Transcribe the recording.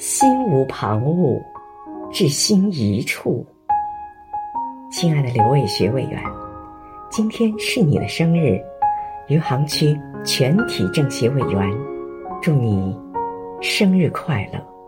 心无旁骛至心一处。亲爱的刘伟学委员今天是你的生日余杭区全体政协委员祝你生日快乐。